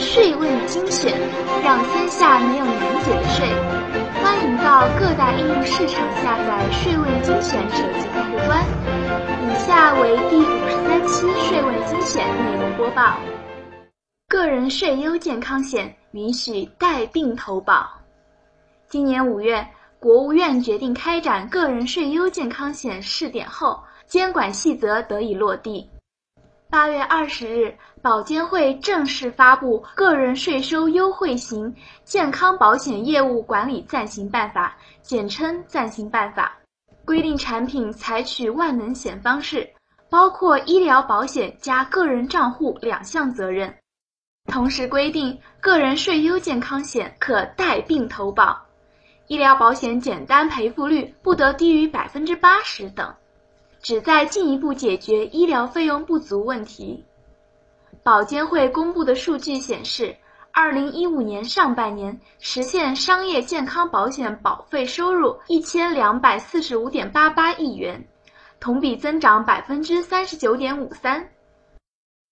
税问精选，让天下没有难解的税。欢迎到各大应用市场下载“税问精选”手机客户端。以下为第五十三期“税问精选”内容播报：个人税优健康险允许带病投保。今年五月，国务院决定开展个人税优健康险试点后，监管细则得以落地。八月二十日，保监会正式发布《个人税收优惠型健康保险业务管理暂行办法》，简称暂行办法，规定产品采取万能险方式，包括医疗保险加个人账户两项责任。同时规定，个人税优健康险可带病投保，医疗保险简单赔付率不得低于百分之八十等。旨在进一步解决医疗费用不足问题。保监会公布的数据显示，二零一五年上半年实现商业健康保险保费收入一千两百四十五点八八亿元，同比增长百分之三十九点五三。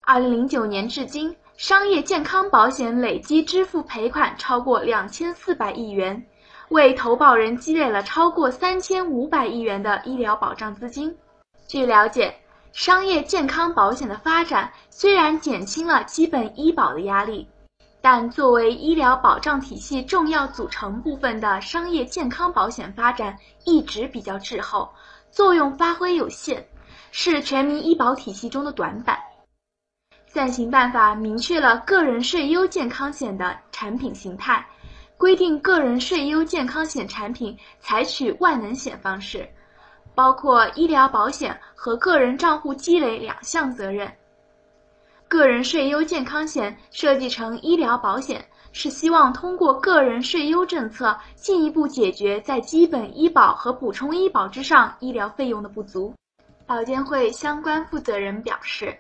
二零零九年至今，商业健康保险累计支付赔款超过两千四百亿元，为投保人积累了超过三千五百亿元的医疗保障资金。据了解，商业健康保险的发展虽然减轻了基本医保的压力，但作为医疗保障体系重要组成部分的商业健康保险发展一直比较滞后，作用发挥有限，是全民医保体系中的短板。暂行办法明确了个人税优健康险的产品形态，规定个人税优健康险产品采取万能险方式。包括医疗保险和个人账户积累两项责任。个人税优健康险设计成医疗保险，是希望通过个人税优政策进一步解决在基本医保和补充医保之上医疗费用的不足。保监会相关负责人表示，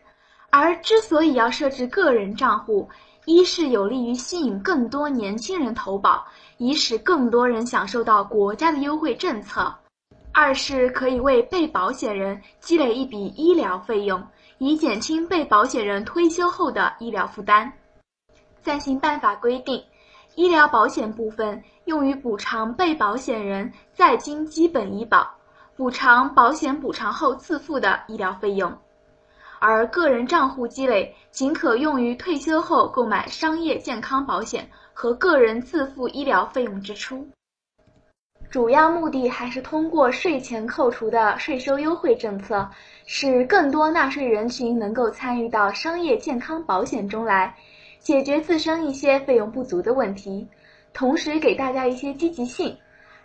而之所以要设置个人账户，一是有利于吸引更多年轻人投保，以使更多人享受到国家的优惠政策。二是可以为被保险人积累一笔医疗费用，以减轻被保险人退休后的医疗负担。暂行办法规定，医疗保险部分用于补偿被保险人在京基本医保，补偿保险补偿后自付的医疗费用，而个人账户积累仅可用于退休后购买商业健康保险和个人自付医疗费用支出。主要目的还是通过税前扣除的税收优惠政策，使更多纳税人群能够参与到商业健康保险中来，解决自身一些费用不足的问题，同时给大家一些积极性。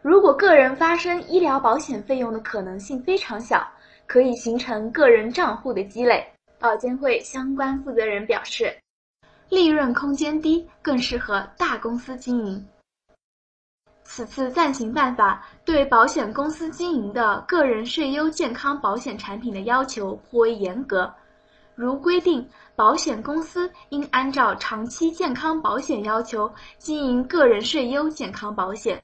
如果个人发生医疗保险费用的可能性非常小，可以形成个人账户的积累。保监会相关负责人表示，利润空间低，更适合大公司经营。此次暂行办法对保险公司经营的个人税优健康保险产品的要求颇为严格，如规定，保险公司应按照长期健康保险要求经营个人税优健康保险，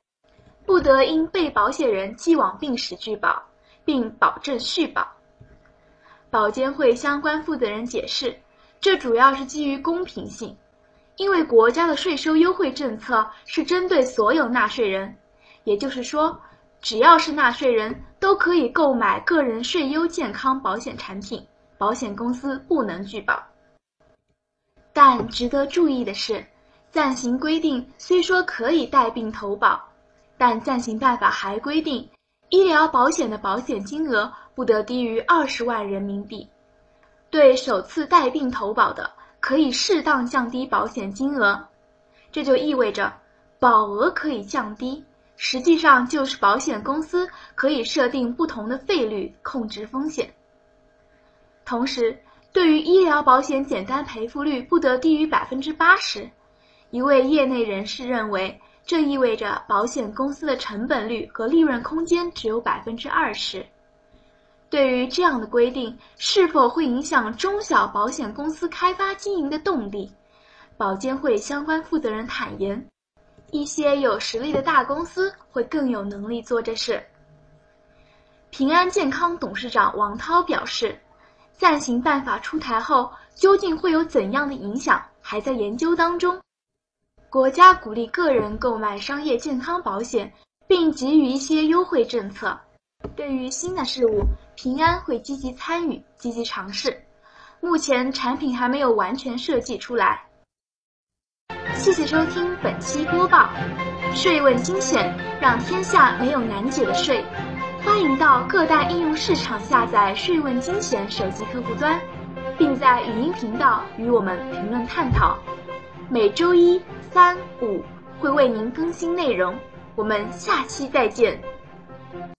不得因被保险人既往病史拒保，并保证续保。保监会相关负责人解释，这主要是基于公平性。因为国家的税收优惠政策是针对所有纳税人，也就是说，只要是纳税人都可以购买个人税优健康保险产品，保险公司不能拒保。但值得注意的是，暂行规定虽说可以带病投保，但暂行办法还规定，医疗保险的保险金额不得低于二十万人民币，对首次带病投保的。可以适当降低保险金额，这就意味着保额可以降低，实际上就是保险公司可以设定不同的费率控制风险。同时，对于医疗保险简单赔付率不得低于百分之八十，一位业内人士认为，这意味着保险公司的成本率和利润空间只有百分之二十。对于这样的规定是否会影响中小保险公司开发经营的动力，保监会相关负责人坦言，一些有实力的大公司会更有能力做这事。平安健康董事长王涛表示，暂行办法出台后究竟会有怎样的影响，还在研究当中。国家鼓励个人购买商业健康保险，并给予一些优惠政策。对于新的事物，平安会积极参与、积极尝试。目前产品还没有完全设计出来。谢谢收听本期播报，税问精选，让天下没有难解的税。欢迎到各大应用市场下载“税问精选”手机客户端，并在语音频道与我们评论探讨。每周一、三、五会为您更新内容，我们下期再见。